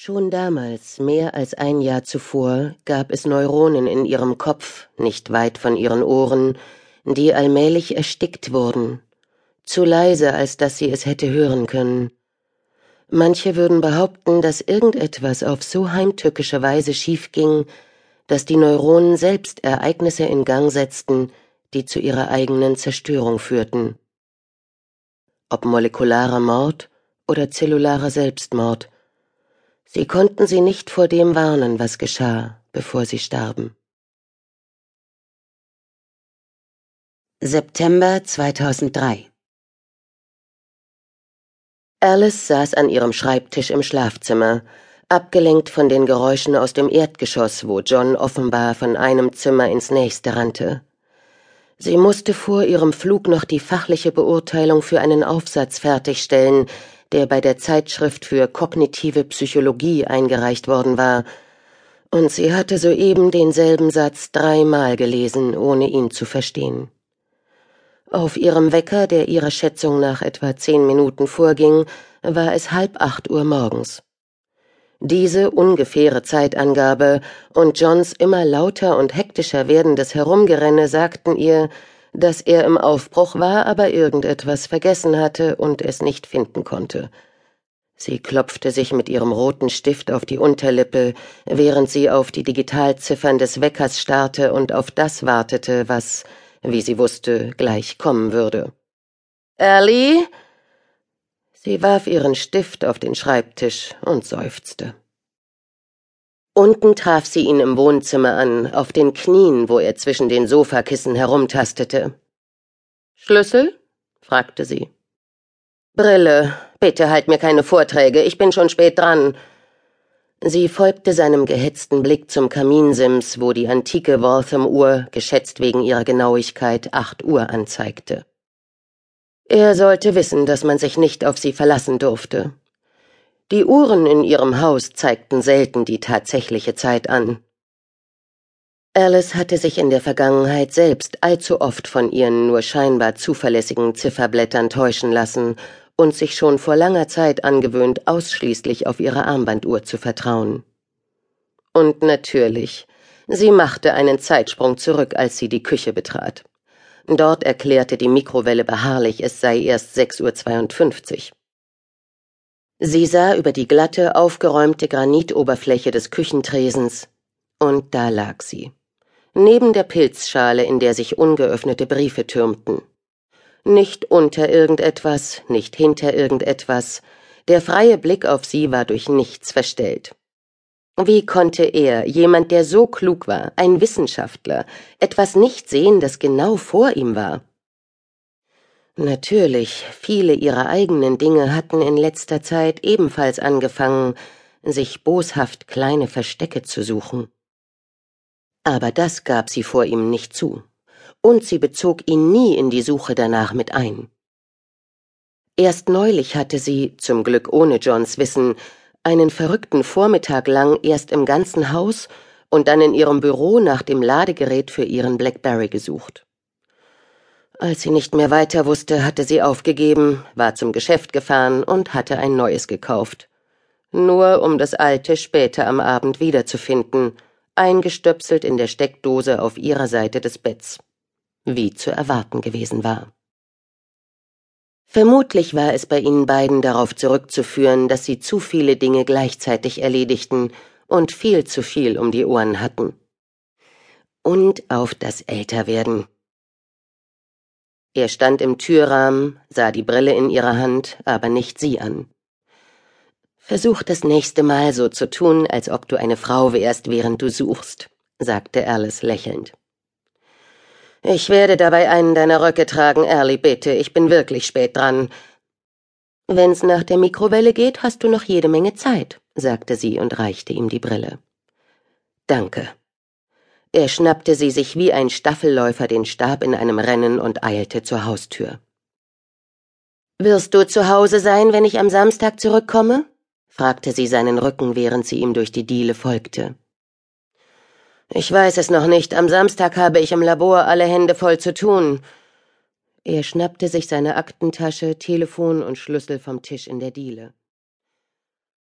Schon damals, mehr als ein Jahr zuvor, gab es Neuronen in ihrem Kopf, nicht weit von ihren Ohren, die allmählich erstickt wurden, zu leise, als dass sie es hätte hören können. Manche würden behaupten, dass irgendetwas auf so heimtückische Weise schiefging, dass die Neuronen selbst Ereignisse in Gang setzten, die zu ihrer eigenen Zerstörung führten. Ob molekularer Mord oder zellularer Selbstmord, Sie konnten sie nicht vor dem warnen, was geschah, bevor sie starben. September 2003 Alice saß an ihrem Schreibtisch im Schlafzimmer, abgelenkt von den Geräuschen aus dem Erdgeschoss, wo John offenbar von einem Zimmer ins nächste rannte. Sie musste vor ihrem Flug noch die fachliche Beurteilung für einen Aufsatz fertigstellen, der bei der Zeitschrift für kognitive Psychologie eingereicht worden war, und sie hatte soeben denselben Satz dreimal gelesen, ohne ihn zu verstehen. Auf ihrem Wecker, der ihrer Schätzung nach etwa zehn Minuten vorging, war es halb acht Uhr morgens. Diese ungefähre Zeitangabe und Johns immer lauter und hektischer werdendes Herumgerenne sagten ihr, dass er im Aufbruch war, aber irgendetwas vergessen hatte und es nicht finden konnte. Sie klopfte sich mit ihrem roten Stift auf die Unterlippe, während sie auf die Digitalziffern des Weckers starrte und auf das wartete, was, wie sie wusste, gleich kommen würde. Ellie? Sie warf ihren Stift auf den Schreibtisch und seufzte. Unten traf sie ihn im Wohnzimmer an, auf den Knien, wo er zwischen den Sofakissen herumtastete. Schlüssel? fragte sie. Brille. Bitte halt mir keine Vorträge, ich bin schon spät dran. Sie folgte seinem gehetzten Blick zum Kaminsims, wo die antike Waltham-Uhr, geschätzt wegen ihrer Genauigkeit, acht Uhr anzeigte. Er sollte wissen, dass man sich nicht auf sie verlassen durfte. Die Uhren in ihrem Haus zeigten selten die tatsächliche Zeit an. Alice hatte sich in der Vergangenheit selbst allzu oft von ihren nur scheinbar zuverlässigen Zifferblättern täuschen lassen und sich schon vor langer Zeit angewöhnt, ausschließlich auf ihre Armbanduhr zu vertrauen. Und natürlich, sie machte einen Zeitsprung zurück, als sie die Küche betrat. Dort erklärte die Mikrowelle beharrlich, es sei erst sechs Uhr. Sie sah über die glatte, aufgeräumte Granitoberfläche des Küchentresens, und da lag sie, neben der Pilzschale, in der sich ungeöffnete Briefe türmten. Nicht unter irgendetwas, nicht hinter irgendetwas, der freie Blick auf sie war durch nichts verstellt. Wie konnte er, jemand, der so klug war, ein Wissenschaftler, etwas nicht sehen, das genau vor ihm war? Natürlich, viele ihrer eigenen Dinge hatten in letzter Zeit ebenfalls angefangen, sich boshaft kleine Verstecke zu suchen. Aber das gab sie vor ihm nicht zu, und sie bezog ihn nie in die Suche danach mit ein. Erst neulich hatte sie, zum Glück ohne Johns Wissen, einen verrückten Vormittag lang erst im ganzen Haus und dann in ihrem Büro nach dem Ladegerät für ihren Blackberry gesucht. Als sie nicht mehr weiter wusste, hatte sie aufgegeben, war zum Geschäft gefahren und hatte ein neues gekauft. Nur um das alte später am Abend wiederzufinden, eingestöpselt in der Steckdose auf ihrer Seite des Betts. Wie zu erwarten gewesen war. Vermutlich war es bei ihnen beiden darauf zurückzuführen, dass sie zu viele Dinge gleichzeitig erledigten und viel zu viel um die Ohren hatten. Und auf das Älterwerden. Er stand im Türrahmen, sah die Brille in ihrer Hand, aber nicht sie an. Versuch das nächste Mal so zu tun, als ob du eine Frau wärst, während du suchst, sagte Alice lächelnd. Ich werde dabei einen deiner Röcke tragen, Early, bitte. Ich bin wirklich spät dran. Wenn's nach der Mikrowelle geht, hast du noch jede Menge Zeit, sagte sie und reichte ihm die Brille. Danke. Er schnappte sie sich wie ein Staffelläufer den Stab in einem Rennen und eilte zur Haustür. Wirst du zu Hause sein, wenn ich am Samstag zurückkomme? fragte sie seinen Rücken, während sie ihm durch die Diele folgte. Ich weiß es noch nicht. Am Samstag habe ich im Labor alle Hände voll zu tun. Er schnappte sich seine Aktentasche, Telefon und Schlüssel vom Tisch in der Diele.